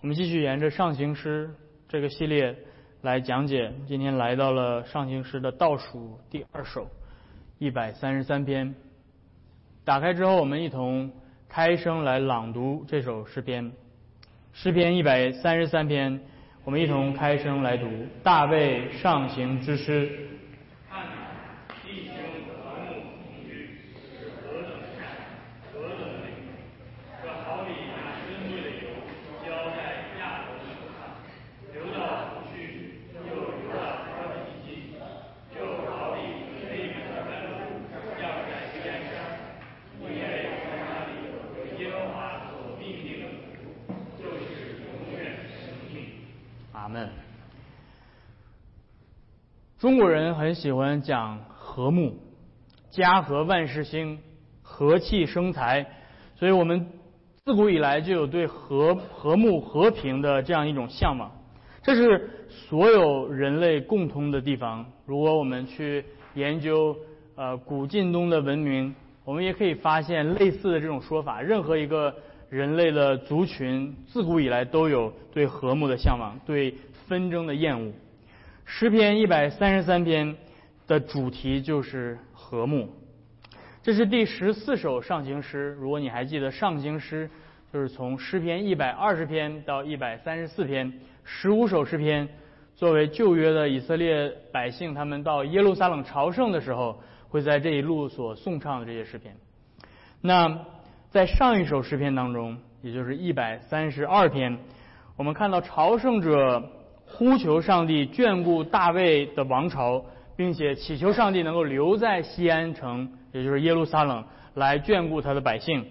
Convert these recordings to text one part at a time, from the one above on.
我们继续沿着上行诗这个系列来讲解，今天来到了上行诗的倒数第二首一百三十三篇。打开之后，我们一同开声来朗读这首诗篇。诗篇一百三十三篇，我们一同开声来读大卫上行之诗。中国人很喜欢讲和睦，家和万事兴，和气生财，所以我们自古以来就有对和和睦和平的这样一种向往。这是所有人类共通的地方。如果我们去研究呃古晋东的文明，我们也可以发现类似的这种说法。任何一个人类的族群，自古以来都有对和睦的向往，对纷争的厌恶。诗篇一百三十三篇的主题就是和睦，这是第十四首上行诗。如果你还记得，上行诗就是从诗篇一百二十篇到一百三十四篇，十五首诗篇作为旧约的以色列百姓他们到耶路撒冷朝圣的时候，会在这一路所颂唱的这些诗篇。那在上一首诗篇当中，也就是一百三十二篇，我们看到朝圣者。呼求上帝眷顾大卫的王朝，并且祈求上帝能够留在西安城，也就是耶路撒冷，来眷顾他的百姓。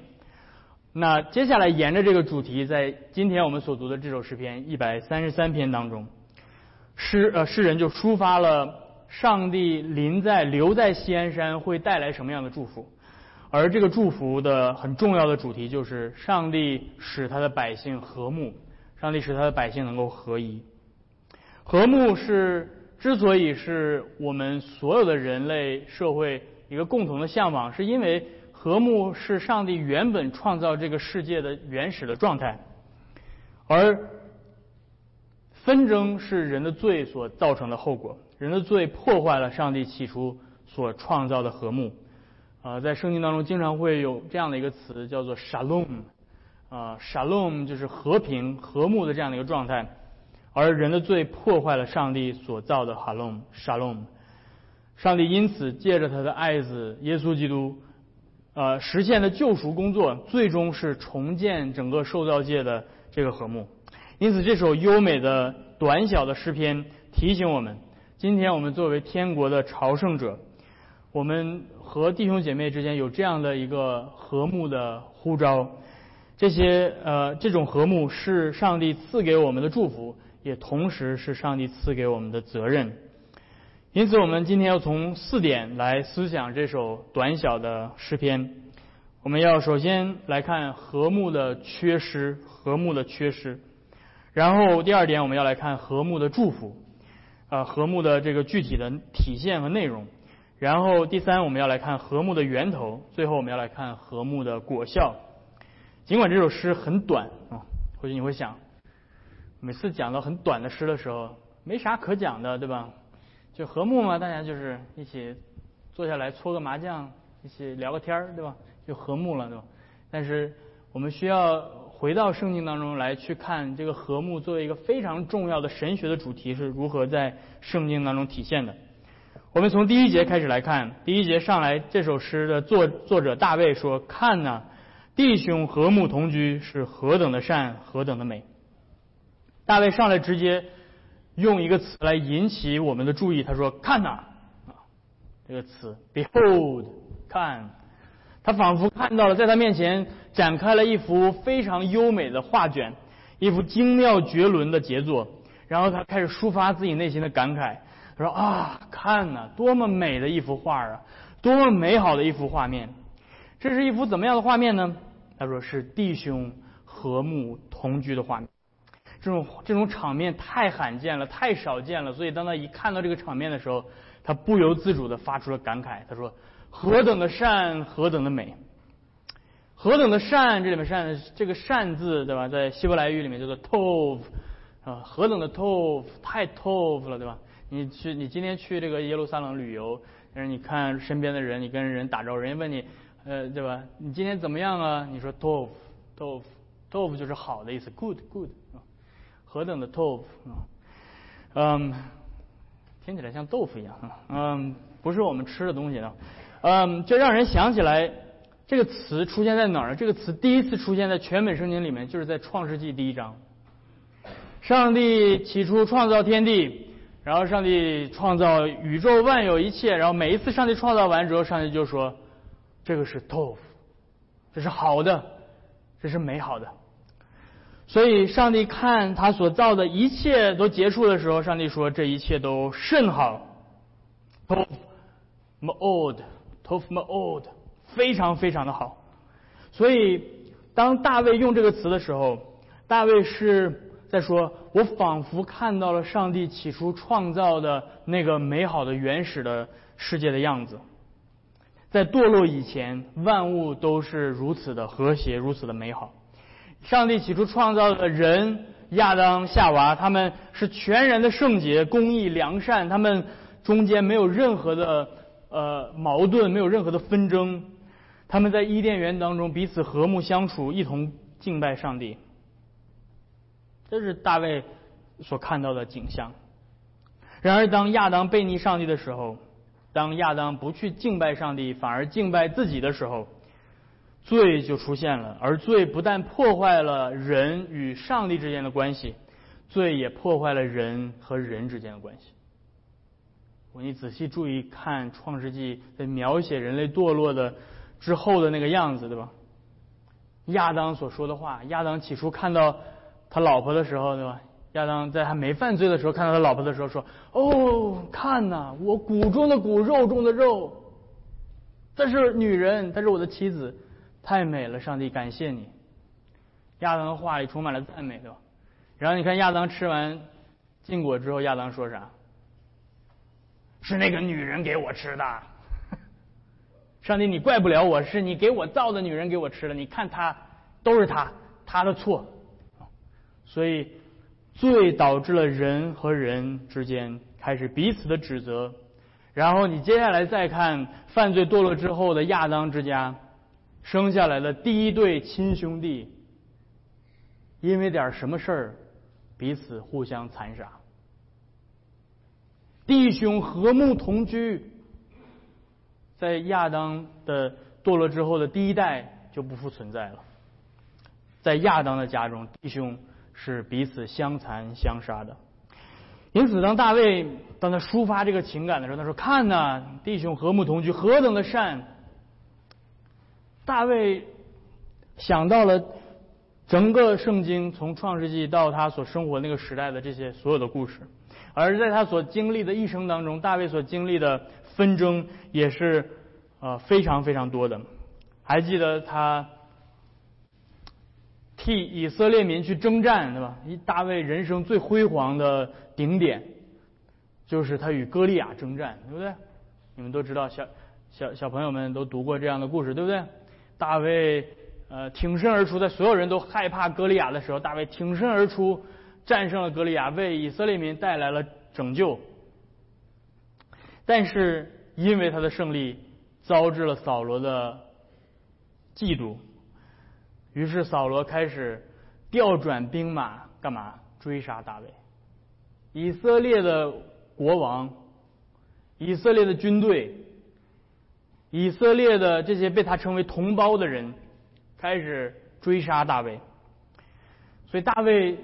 那接下来沿着这个主题，在今天我们所读的这首诗篇一百三十三篇当中，诗呃诗人就抒发了上帝临在留在西安山会带来什么样的祝福，而这个祝福的很重要的主题就是上帝使他的百姓和睦，上帝使他的百姓能够合一。和睦是之所以是我们所有的人类社会一个共同的向往，是因为和睦是上帝原本创造这个世界的原始的状态，而纷争是人的罪所造成的后果。人的罪破坏了上帝起初所创造的和睦。啊，在圣经当中经常会有这样的一个词，叫做 “shalom”。啊，“shalom” 就是和平、和睦的这样的一个状态。而人的罪破坏了上帝所造的哈隆沙隆，上帝因此借着他的爱子耶稣基督，呃，实现的救赎工作，最终是重建整个受造界的这个和睦。因此，这首优美的短小的诗篇提醒我们：今天我们作为天国的朝圣者，我们和弟兄姐妹之间有这样的一个和睦的呼召。这些呃，这种和睦是上帝赐给我们的祝福。也同时是上帝赐给我们的责任，因此我们今天要从四点来思想这首短小的诗篇。我们要首先来看和睦的缺失，和睦的缺失。然后第二点，我们要来看和睦的祝福，啊，和睦的这个具体的体现和内容。然后第三，我们要来看和睦的源头。最后，我们要来看和睦的果效。尽管这首诗很短啊，或许你会想。每次讲到很短的诗的时候，没啥可讲的，对吧？就和睦嘛，大家就是一起坐下来搓个麻将，一起聊个天儿，对吧？就和睦了，对吧？但是我们需要回到圣经当中来去看这个和睦作为一个非常重要的神学的主题是如何在圣经当中体现的。我们从第一节开始来看，第一节上来这首诗的作作者大卫说：“看呐，弟兄和睦同居是何等的善，何等的美。”大卫上来直接用一个词来引起我们的注意，他说：“看呐，啊，这个词，behold，看，他仿佛看到了，在他面前展开了一幅非常优美的画卷，一幅精妙绝伦的杰作。然后他开始抒发自己内心的感慨，他说：啊，看呐，多么美的一幅画啊，多么美好的一幅画面。这是一幅怎么样的画面呢？他说是弟兄和睦同居的画面。”这种这种场面太罕见了，太少见了。所以当他一看到这个场面的时候，他不由自主地发出了感慨。他说：“何等的善，何等的美！”何等的善，这里面善这个善字对吧？在希伯来语里面叫做 tov 啊，何等的 tov，太 tov 了对吧？你去你今天去这个耶路撒冷旅游，但是你看身边的人，你跟人打招呼，人家问你，呃，对吧？你今天怎么样啊？你说 tov tov tov 就是好的意思，good good，何等的 tov 啊，嗯，听起来像豆腐一样，嗯，不是我们吃的东西呢，嗯，就让人想起来。这个词出现在哪儿？这个词第一次出现在全本圣经里面，就是在创世纪第一章。上帝起初创造天地，然后上帝创造宇宙万有一切，然后每一次上帝创造完之后，上帝就说：“这个是 tov，这是好的，这是美好的。”所以，上帝看他所造的一切都结束的时候，上帝说：“这一切都甚好。”tov m o d t o v m o d 非常非常的好，所以当大卫用这个词的时候，大卫是在说：“我仿佛看到了上帝起初创造的那个美好的原始的世界的样子。在堕落以前，万物都是如此的和谐，如此的美好。上帝起初创造的人亚当、夏娃，他们是全然的圣洁、公义、良善，他们中间没有任何的呃矛盾，没有任何的纷争。”他们在伊甸园当中彼此和睦相处，一同敬拜上帝。这是大卫所看到的景象。然而，当亚当背逆上帝的时候，当亚当不去敬拜上帝，反而敬拜自己的时候，罪就出现了。而罪不但破坏了人与上帝之间的关系，罪也破坏了人和人之间的关系。你仔细注意看《创世纪》在描写人类堕落的。之后的那个样子，对吧？亚当所说的话，亚当起初看到他老婆的时候，对吧？亚当在还没犯罪的时候看到他老婆的时候说：“哦，看呐，我骨中的骨，肉中的肉，这是女人，她是我的妻子，太美了，上帝感谢你。”亚当的话里充满了赞美，对吧？然后你看亚当吃完禁果之后，亚当说啥？是那个女人给我吃的。上帝，你怪不了我，是你给我造的女人给我吃了。你看她，都是她，她的错。所以，罪导致了人和人之间开始彼此的指责。然后你接下来再看犯罪堕落之后的亚当之家生下来的第一对亲兄弟，因为点什么事儿，彼此互相残杀，弟兄和睦同居。在亚当的堕落之后的第一代就不复存在了。在亚当的家中，弟兄是彼此相残相杀的。因此，当大卫当他抒发这个情感的时候，他说：“看呐，弟兄和睦同居，何等的善！”大卫想到了整个圣经从创世纪到他所生活那个时代的这些所有的故事，而在他所经历的一生当中，大卫所经历的。纷争也是呃非常非常多的，还记得他替以色列民去征战，对吧？一大卫人生最辉煌的顶点，就是他与歌利亚征战，对不对？你们都知道，小小小朋友们都读过这样的故事，对不对？大卫呃挺身而出，在所有人都害怕歌利亚的时候，大卫挺身而出，战胜了歌利亚，为以色列民带来了拯救。但是因为他的胜利，遭致了扫罗的嫉妒，于是扫罗开始调转兵马，干嘛追杀大卫？以色列的国王，以色列的军队，以色列的这些被他称为同胞的人，开始追杀大卫。所以大卫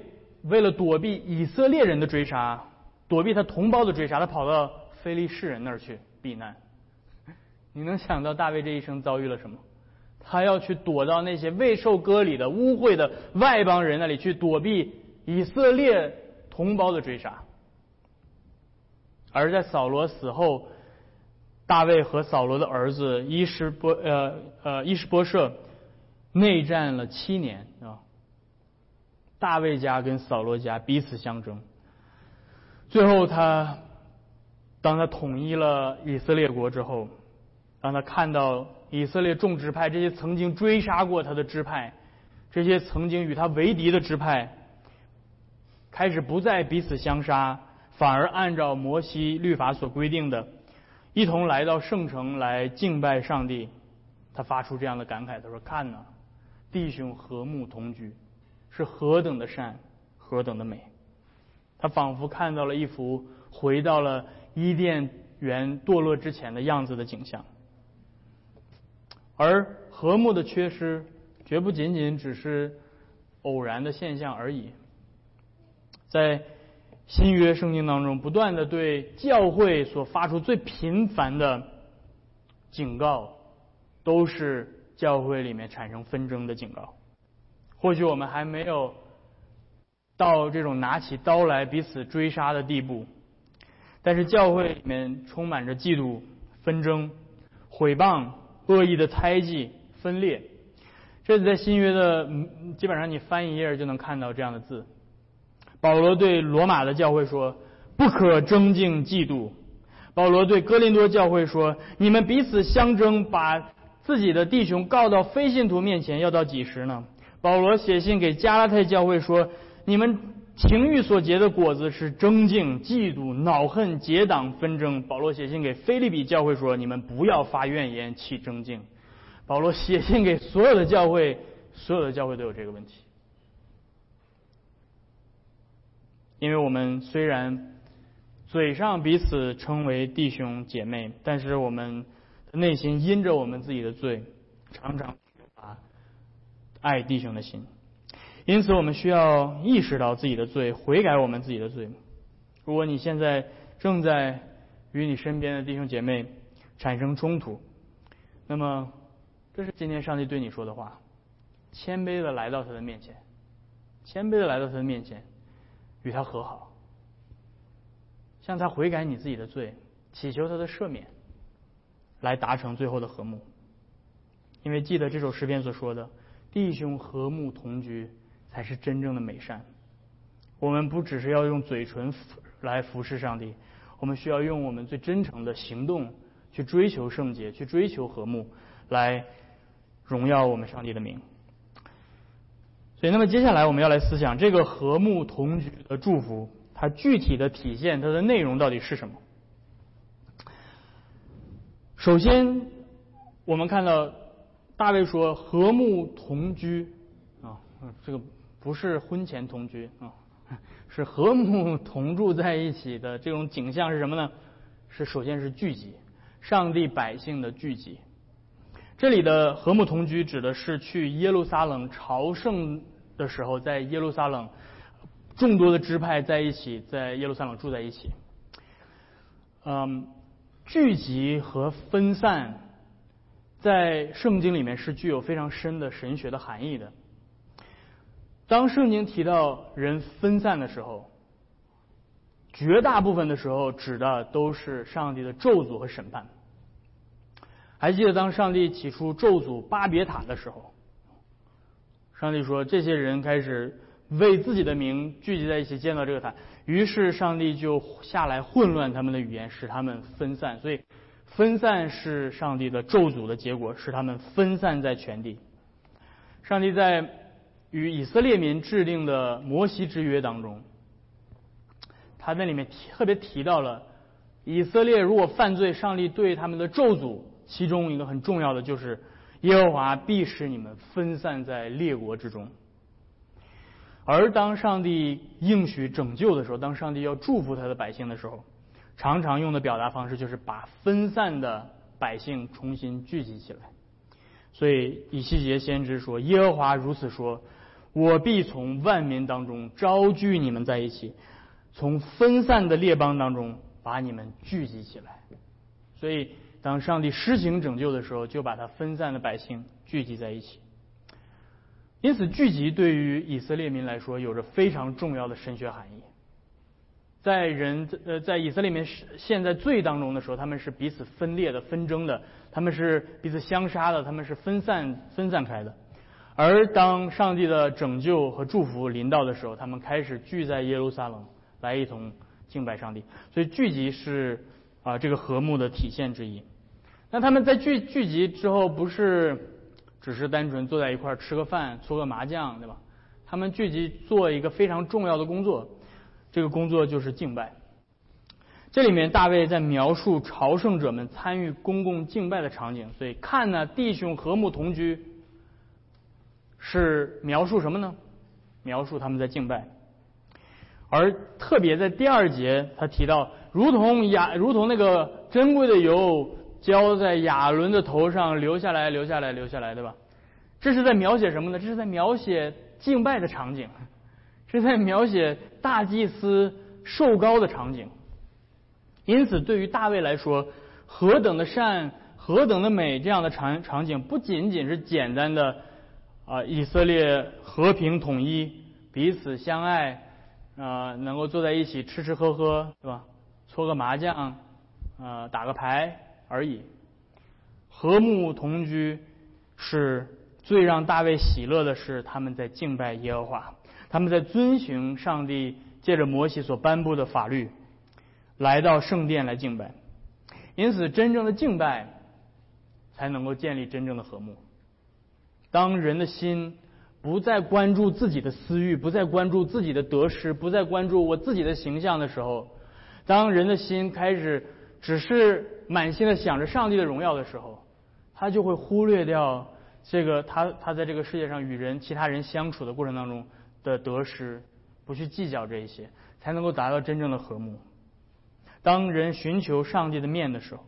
为了躲避以色列人的追杀，躲避他同胞的追杀，他跑到。非利士人那儿去避难，你能想到大卫这一生遭遇了什么？他要去躲到那些未受割礼的污秽的外邦人那里去躲避以色列同胞的追杀。而在扫罗死后，大卫和扫罗的儿子伊什波呃呃伊什波设内战了七年啊，大卫家跟扫罗家彼此相争，最后他。当他统一了以色列国之后，当他看到以色列众支派，这些曾经追杀过他的支派，这些曾经与他为敌的支派，开始不再彼此相杀，反而按照摩西律法所规定的，一同来到圣城来敬拜上帝。他发出这样的感慨：“他说，看呐，弟兄和睦同居，是何等的善，何等的美。”他仿佛看到了一幅回到了伊甸园堕落之前的样子的景象。而和睦的缺失，绝不仅仅只是偶然的现象而已。在新约圣经当中，不断的对教会所发出最频繁的警告，都是教会里面产生纷争的警告。或许我们还没有到这种拿起刀来彼此追杀的地步，但是教会里面充满着嫉妒、纷争、毁谤。恶意的猜忌、分裂，这在新约的基本上你翻一页就能看到这样的字。保罗对罗马的教会说：“不可争竞嫉妒。”保罗对哥林多教会说：“你们彼此相争，把自己的弟兄告到非信徒面前，要到几时呢？”保罗写信给加拉太教会说：“你们。”情欲所结的果子是争竞、嫉妒、恼恨、结党、纷争。保罗写信给菲利比教会说：“你们不要发怨言，起争竞。”保罗写信给所有的教会，所有的教会都有这个问题。因为我们虽然嘴上彼此称为弟兄姐妹，但是我们内心因着我们自己的罪，常常缺乏爱弟兄的心。因此，我们需要意识到自己的罪，悔改我们自己的罪。如果你现在正在与你身边的弟兄姐妹产生冲突，那么这是今天上帝对你说的话：谦卑的来到他的面前，谦卑的来到他的面前，与他和好，向他悔改你自己的罪，祈求他的赦免，来达成最后的和睦。因为记得这首诗篇所说的：“弟兄和睦同居。”才是真正的美善。我们不只是要用嘴唇来服侍上帝，我们需要用我们最真诚的行动去追求圣洁，去追求和睦，来荣耀我们上帝的名。对，那么接下来我们要来思想这个和睦同居的祝福，它具体的体现它的内容到底是什么？首先，我们看到大卫说和睦同居啊，这个。不是婚前同居啊，是和睦同住在一起的这种景象是什么呢？是首先是聚集，上帝百姓的聚集。这里的和睦同居指的是去耶路撒冷朝圣的时候，在耶路撒冷众多的支派在一起，在耶路撒冷住在一起。嗯，聚集和分散在圣经里面是具有非常深的神学的含义的。当圣经提到人分散的时候，绝大部分的时候指的都是上帝的咒诅和审判。还记得当上帝起初咒诅巴别塔的时候，上帝说这些人开始为自己的名聚集在一起建造这个塔，于是上帝就下来混乱他们的语言，使他们分散。所以分散是上帝的咒诅的结果，使他们分散在全地。上帝在。与以色列民制定的摩西之约当中，他那里面特别提到了以色列如果犯罪，上帝对他们的咒诅，其中一个很重要的就是耶和华必使你们分散在列国之中。而当上帝应许拯救的时候，当上帝要祝福他的百姓的时候，常常用的表达方式就是把分散的百姓重新聚集起来。所以以西结先知说：“耶和华如此说。”我必从万民当中招聚你们在一起，从分散的列邦当中把你们聚集起来。所以，当上帝施行拯救的时候，就把他分散的百姓聚集在一起。因此，聚集对于以色列民来说有着非常重要的神学含义。在人呃，在以色列民陷在罪当中的时候，他们是彼此分裂的、纷争的，他们是彼此相杀的，他们是分散分散开的。而当上帝的拯救和祝福临到的时候，他们开始聚在耶路撒冷来一同敬拜上帝。所以聚集是啊这个和睦的体现之一。那他们在聚聚集之后，不是只是单纯坐在一块儿吃个饭、搓个麻将，对吧？他们聚集做一个非常重要的工作，这个工作就是敬拜。这里面大卫在描述朝圣者们参与公共敬拜的场景，所以看呢，弟兄和睦同居，是描述什么呢？描述他们在敬拜。而特别在第二节，他提到，如同雅，如同那个珍贵的油浇在亚伦的头上，流下来，流下来，流下来，对吧？这是在描写什么呢？这是在描写敬拜的场景，是在描写大祭司受膏的场景。因此，对于大卫来说，何等的善，何等的美，这样的场场景不仅仅是简单的啊，以色列和平统一，彼此相爱，啊，能够坐在一起吃吃喝喝，对吧？搓个麻将，啊，打个牌而已。和睦同居是最让大卫喜乐的是，他们在敬拜耶和华，他们在遵循上帝借着摩西所颁布的法律。来到圣殿来敬拜，因此真正的敬拜才能够建立真正的和睦。当人的心不再关注自己的私欲，不再关注自己的得失，不再关注我自己的形象的时候，当人的心开始只是满心的想着上帝的荣耀的时候，他就会忽略掉这个他他在这个世界上与人其他人相处的过程当中的得失，不去计较这一些，才能够达到真正的和睦。当人寻求上帝的面的时候，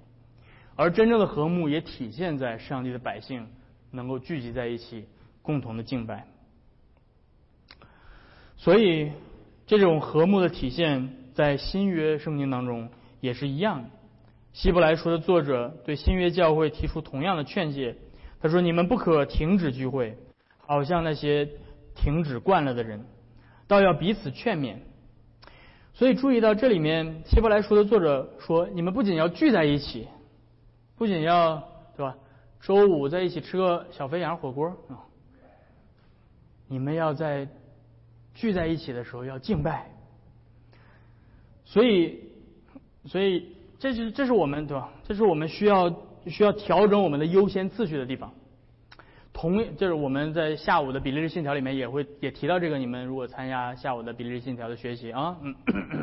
而真正的和睦也体现在上帝的百姓能够聚集在一起，共同的敬拜。所以，这种和睦的体现在新约圣经当中也是一样。希伯来书的作者对新约教会提出同样的劝诫，他说：“你们不可停止聚会，好像那些停止惯了的人，倒要彼此劝勉。”所以注意到这里面，希伯来书的作者说：“你们不仅要聚在一起，不仅要对吧？周五在一起吃个小肥羊火锅啊，你们要在聚在一起的时候要敬拜。所以，所以这是这是我们对吧？这是我们需要需要调整我们的优先次序的地方。”同就是我们在下午的比利时信条里面也会也提到这个，你们如果参加下午的比利时信条的学习啊，嗯，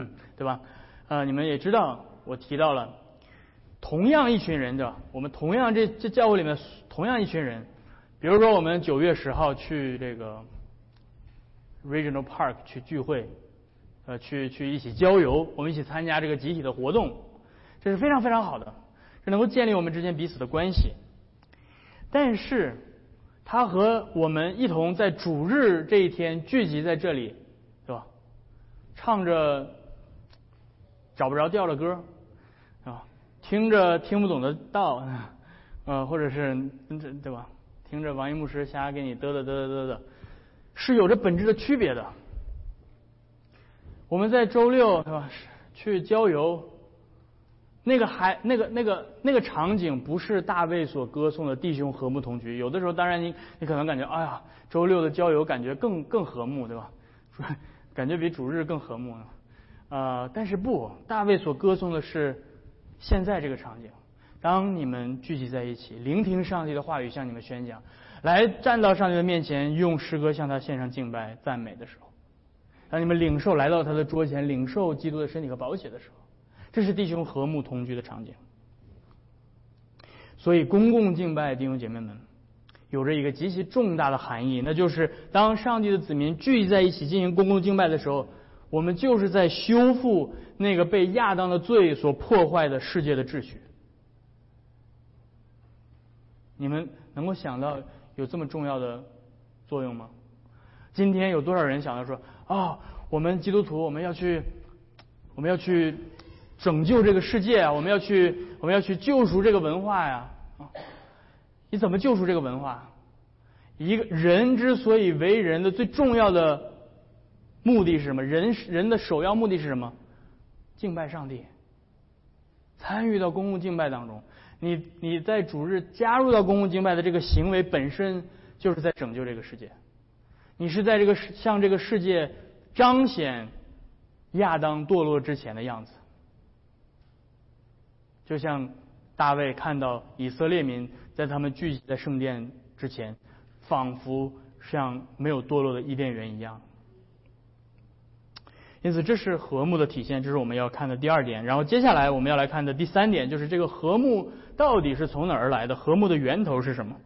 对吧？呃，你们也知道我提到了，同样一群人对吧，我们同样这这教会里面同样一群人，比如说我们九月十号去这个 Regional Park 去聚会，呃，去去一起郊游，我们一起参加这个集体的活动，这是非常非常好的，这能够建立我们之间彼此的关系，但是。他和我们一同在主日这一天聚集在这里，是吧？唱着找不着调的歌，啊，听着听不懂的道，呃，或者是对吧？听着王一牧师瞎给你嘚嘚嘚嘚嘚嘚，是有着本质的区别的。我们在周六是吧？去郊游。那个还那个那个那个场景不是大卫所歌颂的弟兄和睦同居。有的时候，当然你你可能感觉，哎呀，周六的郊游感觉更更和睦，对吧？感觉比主日更和睦。啊，但是不，大卫所歌颂的是现在这个场景。当你们聚集在一起，聆听上帝的话语向你们宣讲，来站到上帝的面前，用诗歌向他献上敬拜赞美的时候，当你们领受来到他的桌前，领受基督的身体和宝血的时候。这是弟兄和睦同居的场景，所以公共敬拜弟兄姐妹们有着一个极其重大的含义，那就是当上帝的子民聚集在一起进行公共敬拜的时候，我们就是在修复那个被亚当的罪所破坏的世界的秩序。你们能够想到有这么重要的作用吗？今天有多少人想到说啊，我们基督徒我们要去，我们要去。拯救这个世界啊！我们要去，我们要去救赎这个文化呀！啊，你怎么救赎这个文化？一个人之所以为人的最重要的目的是什么？人人的首要目的是什么？敬拜上帝，参与到公共敬拜当中。你你在主日加入到公共敬拜的这个行为本身，就是在拯救这个世界。你是在这个向这个世界彰显亚当堕落之前的样子。就像大卫看到以色列民在他们聚集在圣殿之前，仿佛像没有堕落的伊甸园一样。因此，这是和睦的体现，这是我们要看的第二点。然后，接下来我们要来看的第三点，就是这个和睦到底是从哪儿来的？和睦的源头是什么？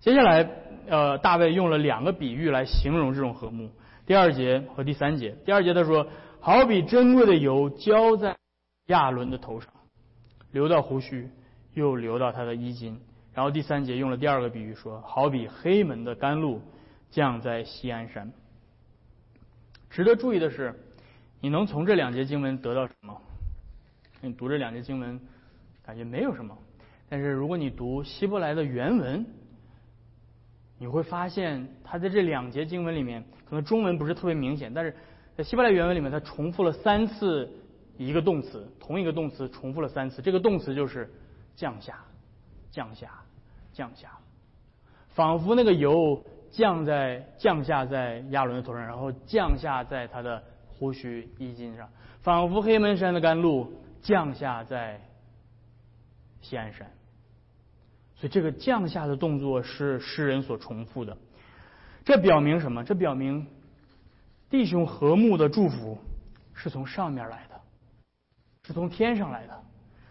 接下来，呃，大卫用了两个比喻来形容这种和睦。第二节和第三节。第二节他说：“好比珍贵的油浇在亚伦的头上，流到胡须，又流到他的衣襟。”然后第三节用了第二个比喻说：“好比黑门的甘露降在西安山。”值得注意的是。你能从这两节经文得到什么？你读这两节经文，感觉没有什么。但是如果你读希伯来的原文，你会发现，他在这两节经文里面，可能中文不是特别明显，但是在希伯来原文里面，他重复了三次一个动词，同一个动词重复了三次。这个动词就是降下，降下，降下，仿佛那个油降在降下在亚伦的头上，然后降下在他的。胡须衣襟上，仿佛黑门山的甘露降下在西安山。所以这个降下的动作是诗人所重复的。这表明什么？这表明弟兄和睦的祝福是从上面来的，是从天上来的，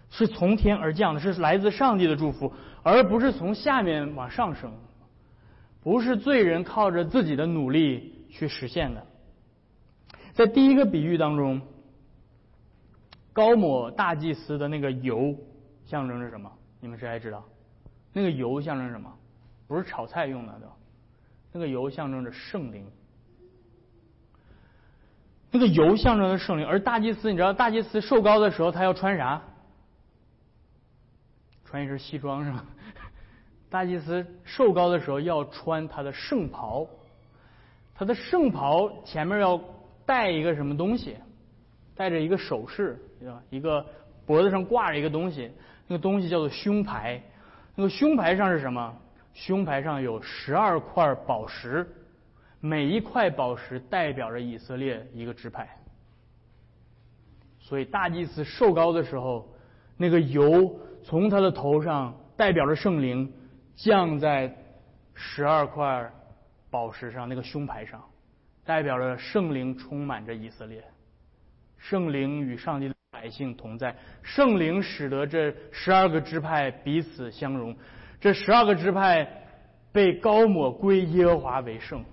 是从天而降的，是来自上帝的祝福，而不是从下面往上升，不是罪人靠着自己的努力去实现的。在第一个比喻当中，高抹大祭司的那个油象征着什么？你们谁还知道？那个油象征什么？不是炒菜用的，对吧？那个油象征着圣灵。那个油象征着圣灵，而大祭司，你知道大祭司受高的时候他要穿啥？穿一身西装是吧？大祭司受高的时候要穿他的圣袍，他的圣袍前面要。带一个什么东西？带着一个首饰，一个脖子上挂着一个东西，那个东西叫做胸牌。那个胸牌上是什么？胸牌上有十二块宝石，每一块宝石代表着以色列一个支派。所以大祭司受膏的时候，那个油从他的头上代表着圣灵，降在十二块宝石上，那个胸牌上。代表着圣灵充满着以色列，圣灵与上帝的百姓同在，圣灵使得这十二个支派彼此相融，这十二个支派被高抹归耶和华为圣。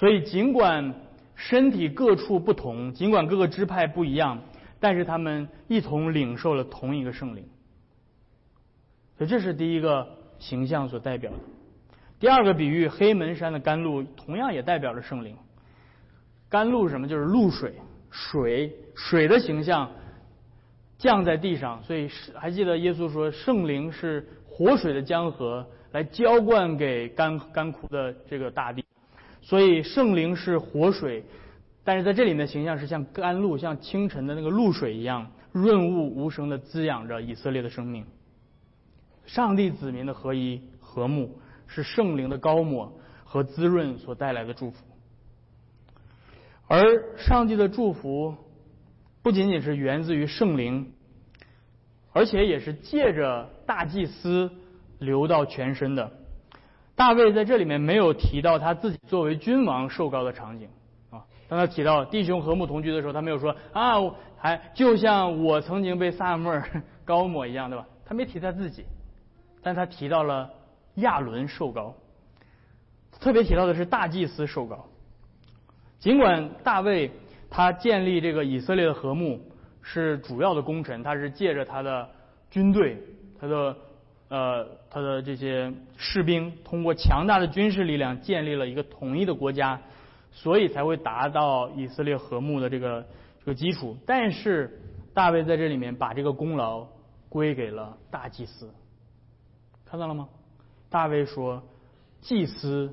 所以，尽管身体各处不同，尽管各个支派不一样，但是他们一同领受了同一个圣灵。所以，这是第一个形象所代表的。第二个比喻，黑门山的甘露同样也代表着圣灵。甘露是什么？就是露水，水，水的形象降在地上。所以还记得耶稣说，圣灵是活水的江河，来浇灌给干干枯的这个大地。所以圣灵是活水，但是在这里面形象是像甘露，像清晨的那个露水一样，润物无声的滋养着以色列的生命。上帝子民的合一和睦。是圣灵的高抹和滋润所带来的祝福，而上帝的祝福不仅仅是源自于圣灵，而且也是借着大祭司流到全身的。大卫在这里面没有提到他自己作为君王受膏的场景啊，当他提到弟兄和睦同居的时候，他没有说啊，还就像我曾经被萨母尔高抹一样，对吧？他没提他自己，但他提到了。亚伦受膏，特别提到的是大祭司受膏。尽管大卫他建立这个以色列的和睦是主要的功臣，他是借着他的军队、他的呃他的这些士兵，通过强大的军事力量建立了一个统一的国家，所以才会达到以色列和睦的这个这个基础。但是大卫在这里面把这个功劳归给了大祭司，看到了吗？大卫说：“祭司、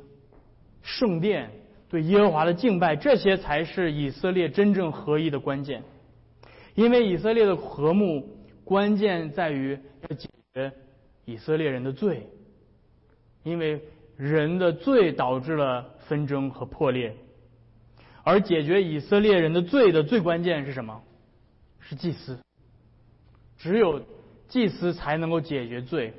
圣殿、对耶和华的敬拜，这些才是以色列真正合一的关键。因为以色列的和睦，关键在于要解决以色列人的罪。因为人的罪导致了纷争和破裂，而解决以色列人的罪的最关键是什么？是祭司。只有祭司才能够解决罪，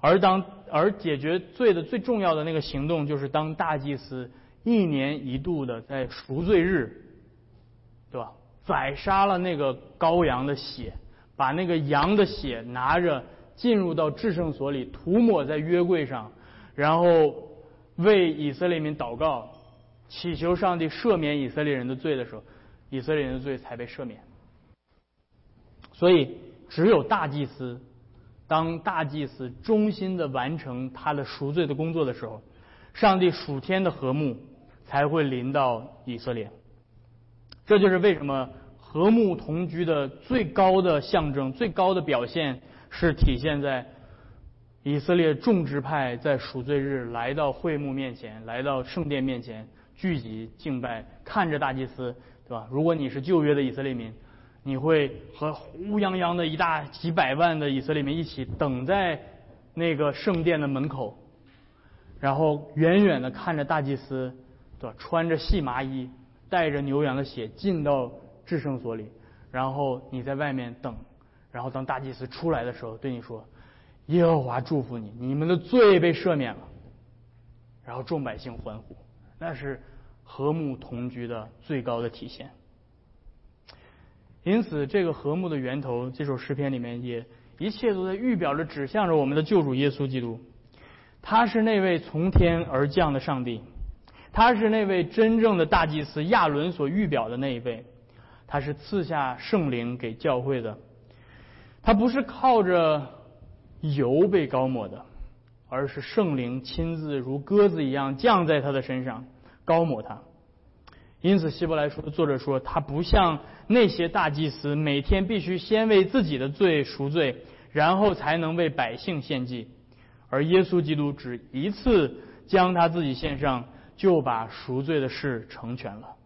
而当而解决罪的最重要的那个行动，就是当大祭司一年一度的在赎罪日，对吧？宰杀了那个羔羊的血，把那个羊的血拿着进入到至圣所里，涂抹在约柜上，然后为以色列民祷告，祈求上帝赦免以色列人的罪的时候，以色列人的罪才被赦免。所以，只有大祭司，当大祭司忠心的完成他的赎罪的工作的时候，上帝属天的和睦才会临到以色列。这就是为什么和睦同居的最高的象征、最高的表现，是体现在以色列众支派在赎罪日来到会幕面前，来到圣殿面前聚集敬拜，看着大祭司，对吧？如果你是旧约的以色列民，你会和乌泱泱的一大几百万的以色列民一起等在那个圣殿的门口，然后远远的看着大祭司，对吧？穿着细麻衣。带着牛羊的血进到至圣所里，然后你在外面等，然后当大祭司出来的时候，对你说：“耶和华祝福你，你们的罪被赦免了。”然后众百姓欢呼，那是和睦同居的最高的体现。因此，这个和睦的源头，这首诗篇里面也一切都在预表着、指向着我们的救主耶稣基督，他是那位从天而降的上帝。他是那位真正的大祭司亚伦所预表的那一位，他是赐下圣灵给教会的，他不是靠着油被高抹的，而是圣灵亲自如鸽子一样降在他的身上，高抹他。因此，希伯来书的作者说，他不像那些大祭司，每天必须先为自己的罪赎罪，然后才能为百姓献祭，而耶稣基督只一次将他自己献上。就把赎罪的事成全了，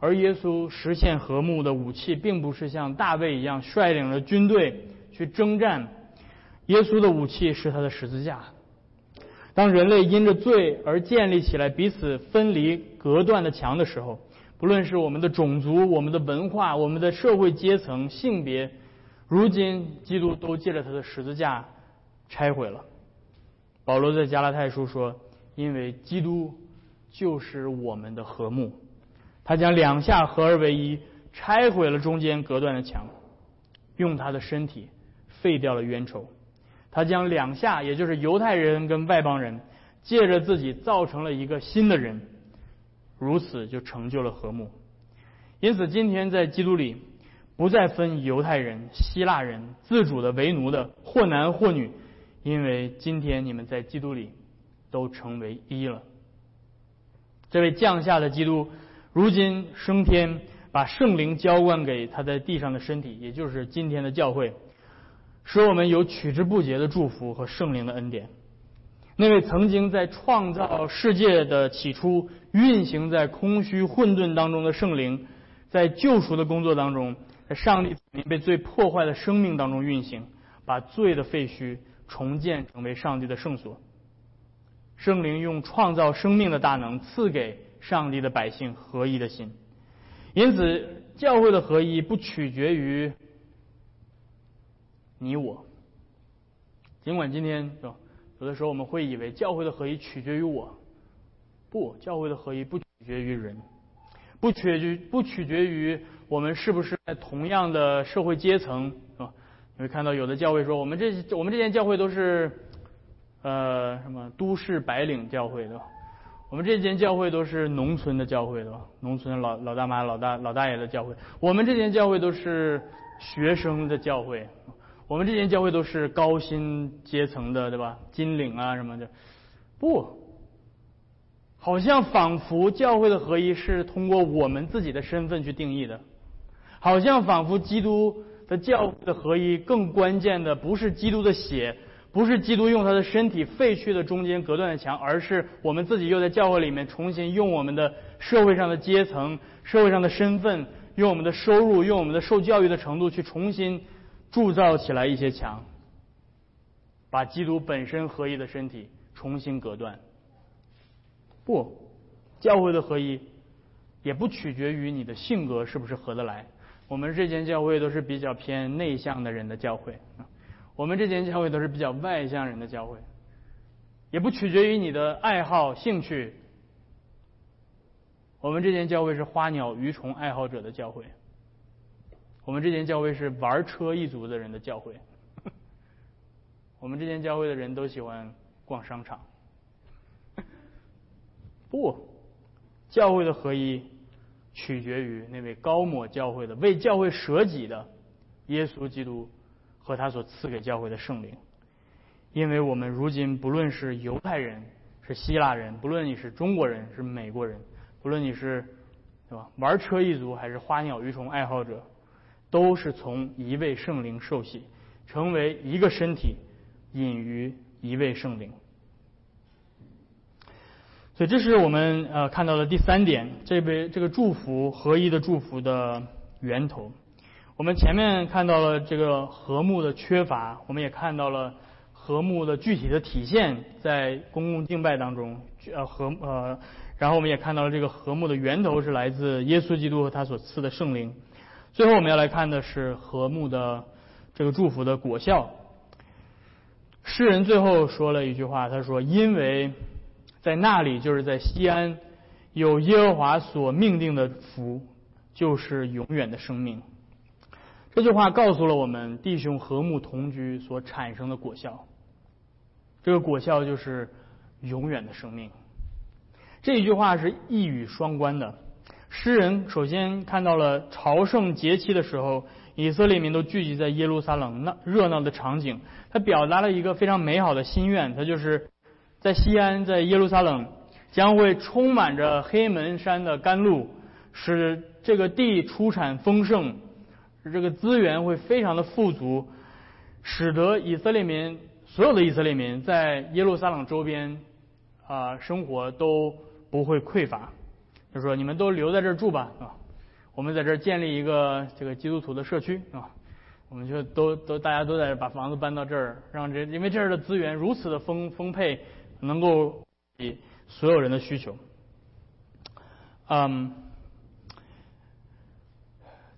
而耶稣实现和睦的武器，并不是像大卫一样率领着军队去征战。耶稣的武器是他的十字架。当人类因着罪而建立起来彼此分离隔断的墙的时候，不论是我们的种族、我们的文化、我们的社会阶层、性别，如今基督都借着他的十字架拆毁了。保罗在加拉太书说。因为基督就是我们的和睦，他将两下合而为一，拆毁了中间隔断的墙，用他的身体废掉了冤仇。他将两下，也就是犹太人跟外邦人，借着自己造成了一个新的人，如此就成就了和睦。因此，今天在基督里，不再分犹太人、希腊人、自主的、为奴的，或男或女，因为今天你们在基督里。都成为一了。这位降下的基督，如今升天，把圣灵浇灌给他在地上的身体，也就是今天的教会，使我们有取之不竭的祝福和圣灵的恩典。那位曾经在创造世界的起初运行在空虚混沌当中的圣灵，在救赎的工作当中，在上帝被最破坏的生命当中运行，把罪的废墟重建成为上帝的圣所。圣灵用创造生命的大能赐给上帝的百姓合一的心，因此教会的合一不取决于你我。尽管今天有的时候我们会以为教会的合一取决于我，不，教会的合一不取决于人，不取决于不取决于我们是不是在同样的社会阶层，是吧？你会看到有的教会说，我们这我们这间教会都是。呃，什么都市白领教会对吧？我们这间教会都是农村的教会对吧？农村老老大妈、老大老大爷的教会。我们这间教会都是学生的教会。我们这间教会都是高薪阶层的对吧？金领啊什么的。不，好像仿佛教会的合一是通过我们自己的身份去定义的。好像仿佛基督的教会的合一更关键的不是基督的血。不是基督用他的身体废去的中间隔断的墙，而是我们自己又在教会里面重新用我们的社会上的阶层、社会上的身份、用我们的收入、用我们的受教育的程度去重新铸造起来一些墙，把基督本身合一的身体重新隔断。不，教会的合一也不取决于你的性格是不是合得来，我们这间教会都是比较偏内向的人的教会，我们这间教会都是比较外向人的教会，也不取决于你的爱好兴趣。我们这间教会是花鸟鱼虫爱好者的教会，我们这间教会是玩车一族的人的教会，我们这间教会的人都喜欢逛商场。不，教会的合一取决于那位高抹教会的、为教会舍己的耶稣基督和他所赐给教会的圣灵。因为我们如今不论是犹太人、是希腊人，不论你是中国人、是美国人。不论你是，对吧？玩车一族还是花鸟鱼虫爱好者，都是从一位圣灵受洗，成为一个身体，隐于一位圣灵。所以，这是我们呃看到的第三点，这位这个祝福合一的祝福的源头。我们前面看到了这个和睦的缺乏，我们也看到了和睦的具体的体现，在公共敬拜当中，呃和呃。然后我们也看到了这个和睦的源头是来自耶稣基督和他所赐的圣灵。最后我们要来看的是和睦的这个祝福的果效。诗人最后说了一句话，他说：“因为在那里，就是在西安，有耶和华所命定的福，就是永远的生命。”这句话告诉了我们弟兄和睦同居所产生的果效。这个果效就是永远的生命。这一句话是一语双关的。诗人首先看到了朝圣节期的时候，以色列民都聚集在耶路撒冷那热闹的场景，他表达了一个非常美好的心愿，他就是在西安，在耶路撒冷将会充满着黑门山的甘露，使这个地出产丰盛，这个资源会非常的富足，使得以色列民所有的以色列民在耶路撒冷周边啊生活都。不会匮乏，就说你们都留在这儿住吧，啊，我们在这儿建立一个这个基督徒的社区，啊，我们就都都大家都在把房子搬到这儿，让这因为这儿的资源如此的丰丰沛，能够以所有人的需求，嗯，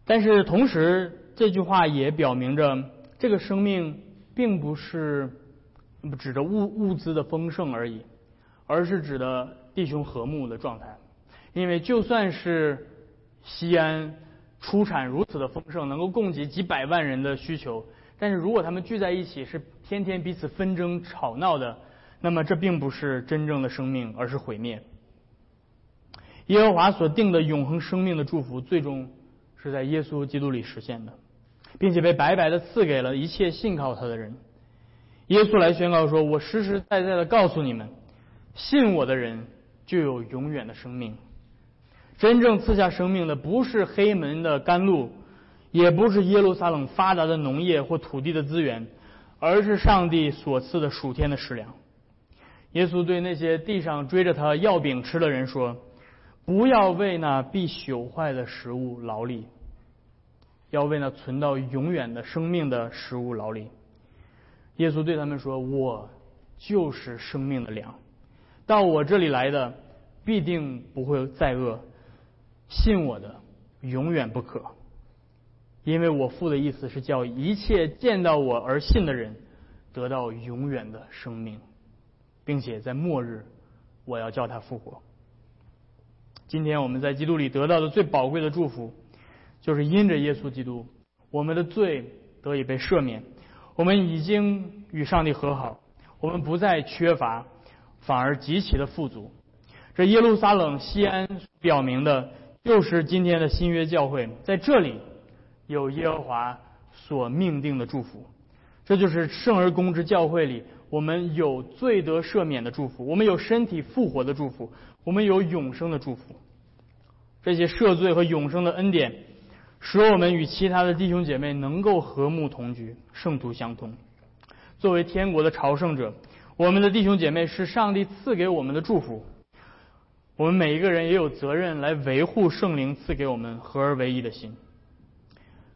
但是同时这句话也表明着这个生命并不是指着物物资的丰盛而已，而是指的。弟兄和睦的状态，因为就算是西安出产如此的丰盛，能够供给几百万人的需求，但是如果他们聚在一起是天天彼此纷争吵闹的，那么这并不是真正的生命，而是毁灭。耶和华所定的永恒生命的祝福，最终是在耶稣基督里实现的，并且被白白的赐给了一切信靠他的人。耶稣来宣告说：“我实实在在的告诉你们，信我的人。”就有永远的生命。真正赐下生命的，不是黑门的甘露，也不是耶路撒冷发达的农业或土地的资源，而是上帝所赐的属天的食粮。耶稣对那些地上追着他要饼吃的人说：“不要为那必朽坏的食物劳力，要为那存到永远的生命的食物劳力。”耶稣对他们说：“我就是生命的粮。”到我这里来的，必定不会再饿；信我的，永远不渴。因为我父的意思是叫一切见到我而信的人，得到永远的生命，并且在末日，我要叫他复活。今天我们在基督里得到的最宝贵的祝福，就是因着耶稣基督，我们的罪得以被赦免，我们已经与上帝和好，我们不再缺乏。反而极其的富足。这耶路撒冷西安表明的，就是今天的新约教会，在这里有耶和华所命定的祝福。这就是圣而公之教会里，我们有罪得赦免的祝福，我们有身体复活的祝福，我们有永生的祝福。这些赦罪和永生的恩典，使我们与其他的弟兄姐妹能够和睦同居，圣徒相通。作为天国的朝圣者。我们的弟兄姐妹是上帝赐给我们的祝福，我们每一个人也有责任来维护圣灵赐给我们合而为一的心。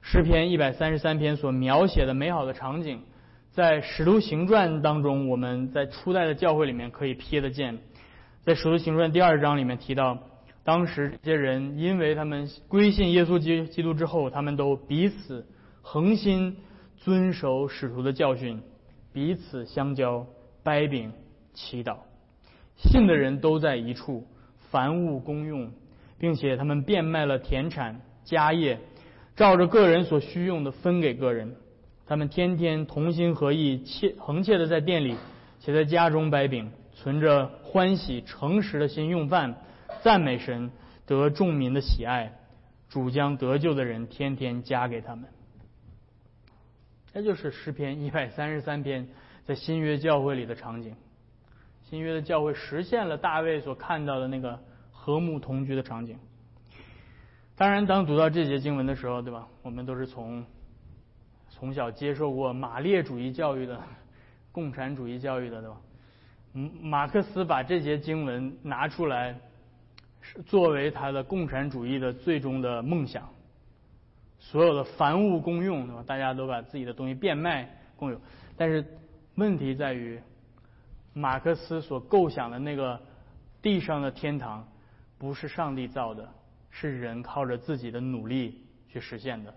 诗篇一百三十三篇所描写的美好的场景，在使徒行传当中，我们在初代的教会里面可以瞥得见。在使徒行传第二章里面提到，当时这些人因为他们归信耶稣基基督之后，他们都彼此恒心遵守使徒的教训，彼此相交，掰饼祈祷。信的人都在一处，凡物公用，并且他们变卖了田产家业，照着个人所需用的分给个人。他们天天同心合意，切恒切的在店里，且在家中掰饼，存着欢喜诚实的心用饭，赞美神，得众民的喜爱。主将得救的人天天加给他们。这就是诗篇一百三十三篇在新约教会里的场景。新约的教会实现了大卫所看到的那个和睦同居的场景。当然，当读到这节经文的时候，对吧？我们都是从从小接受过马列主义教育的、共产主义教育的，对吧？马克思把这节经文拿出来，作为他的共产主义的最终的梦想。所有的凡物公用，对吧？大家都把自己的东西变卖共有。但是问题在于，马克思所构想的那个地上的天堂，不是上帝造的，是人靠着自己的努力去实现的。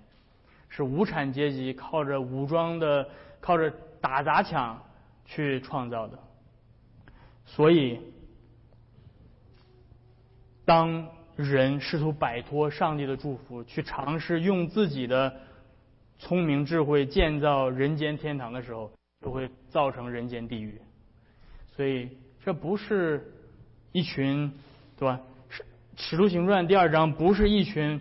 是无产阶级靠着武装的、靠着打砸抢去创造的，所以，当人试图摆脱上帝的祝福，去尝试用自己的聪明智慧建造人间天堂的时候，就会造成人间地狱。所以，这不是一群，对吧？《使使徒行传》第二章不是一群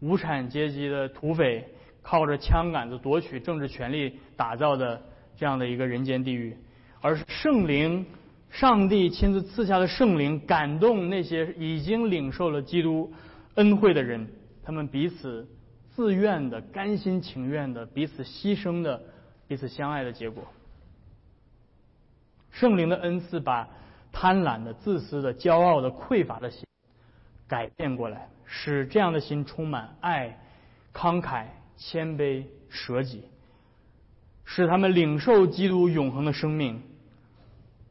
无产阶级的土匪。靠着枪杆子夺取政治权利打造的这样的一个人间地狱，而是圣灵、上帝亲自赐下的圣灵感动那些已经领受了基督恩惠的人，他们彼此自愿的、甘心情愿的、彼此牺牲的、彼此相爱的结果。圣灵的恩赐把贪婪的、自私的、骄傲的、匮乏的心改变过来，使这样的心充满爱、慷慨。谦卑舍己，使他们领受基督永恒的生命，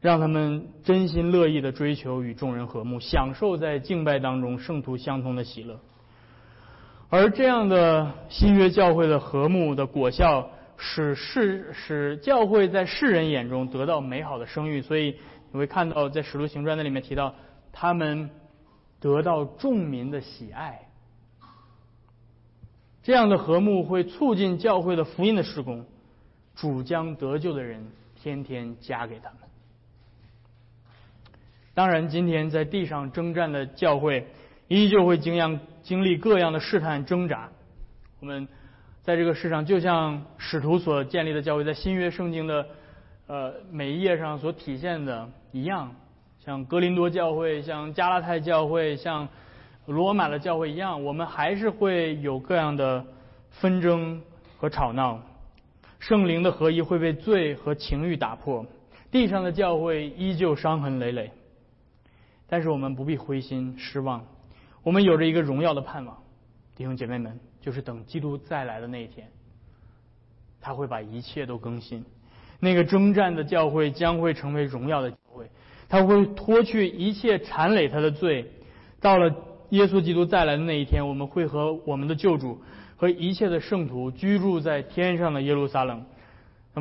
让他们真心乐意的追求与众人和睦，享受在敬拜当中圣徒相通的喜乐。而这样的新约教会的和睦的果效，使世使教会在世人眼中得到美好的声誉。所以你会看到，在使徒行传那里面提到，他们得到众民的喜爱。这样的和睦会促进教会的福音的施工，主将得救的人天天加给他们。当然，今天在地上征战的教会依旧会经样经历各样的试探挣扎。我们在这个世上，就像使徒所建立的教会，在新约圣经的呃每一页上所体现的一样，像格林多教会，像加拉太教会，像。罗马的教会一样，我们还是会有各样的纷争和吵闹，圣灵的合一会被罪和情欲打破，地上的教会依旧伤痕累累。但是我们不必灰心失望，我们有着一个荣耀的盼望，弟兄姐妹们，就是等基督再来的那一天，他会把一切都更新，那个征战的教会将会成为荣耀的教会，他会脱去一切缠累他的罪，到了。耶稣基督再来的那一天，我们会和我们的救主和一切的圣徒居住在天上的耶路撒冷，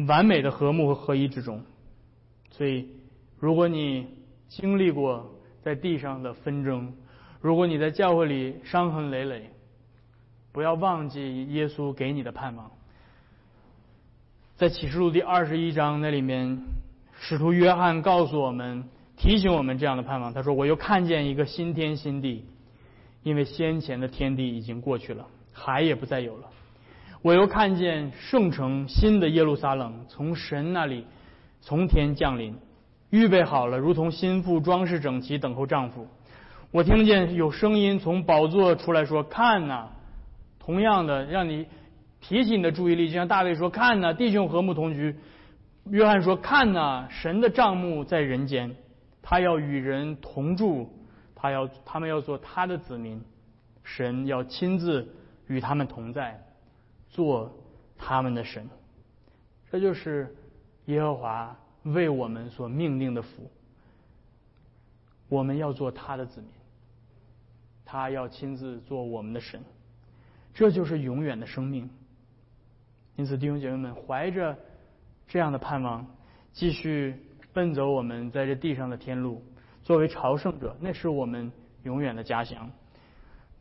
完美的和睦和合一之中。所以，如果你经历过在地上的纷争，如果你在教会里伤痕累累，不要忘记耶稣给你的盼望。在启示录第二十一章那里面，使徒约翰告诉我们，提醒我们这样的盼望。他说：“我又看见一个新天新地。”因为先前的天地已经过去了，海也不再有了。我又看见圣城新的耶路撒冷从神那里从天降临，预备好了，如同心腹装饰整齐，等候丈夫。我听见有声音从宝座出来说：“看呐！”同样的，让你提起你的注意力，就像大卫说：“看呐，弟兄和睦同居。”约翰说：“看呐，神的帐幕在人间，他要与人同住。”他要，他们要做他的子民，神要亲自与他们同在，做他们的神。这就是耶和华为我们所命定的福。我们要做他的子民，他要亲自做我们的神，这就是永远的生命。因此，弟兄姐妹们，怀着这样的盼望，继续奔走我们在这地上的天路。作为朝圣者，那是我们永远的家乡。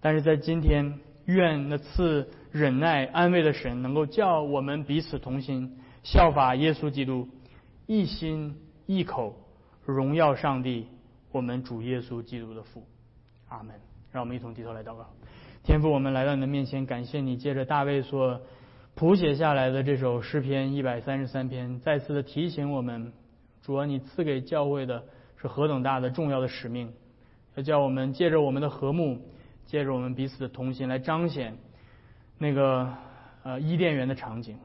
但是在今天，愿那赐忍耐安慰的神，能够叫我们彼此同心，效法耶稣基督，一心一口荣耀上帝，我们主耶稣基督的父。阿门。让我们一同低头来祷告。天父，我们来到你的面前，感谢你借着大卫所谱写下来的这首诗篇一百三十三篇，再次的提醒我们，主啊，你赐给教会的。是何等大的重要的使命，要叫我们借着我们的和睦，借着我们彼此的同心，来彰显那个呃伊甸园的场景。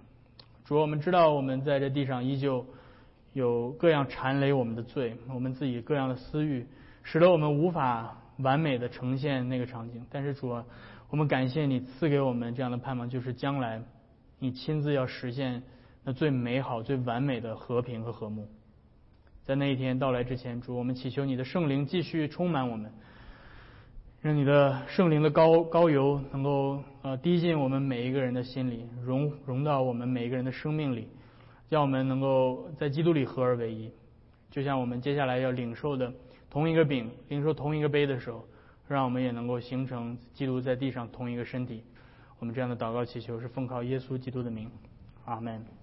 主，我们知道我们在这地上依旧有各样缠累我们的罪，我们自己各样的私欲，使得我们无法完美的呈现那个场景。但是主啊，我们感谢你赐给我们这样的盼望，就是将来你亲自要实现那最美好、最完美的和平和和睦。在那一天到来之前，主，我们祈求你的圣灵继续充满我们，让你的圣灵的高高油能够呃滴进我们每一个人的心里，融融到我们每一个人的生命里，让我们能够在基督里合而为一。就像我们接下来要领受的同一个饼，领受同一个杯的时候，让我们也能够形成基督在地上同一个身体。我们这样的祷告祈求是奉靠耶稣基督的名，阿门。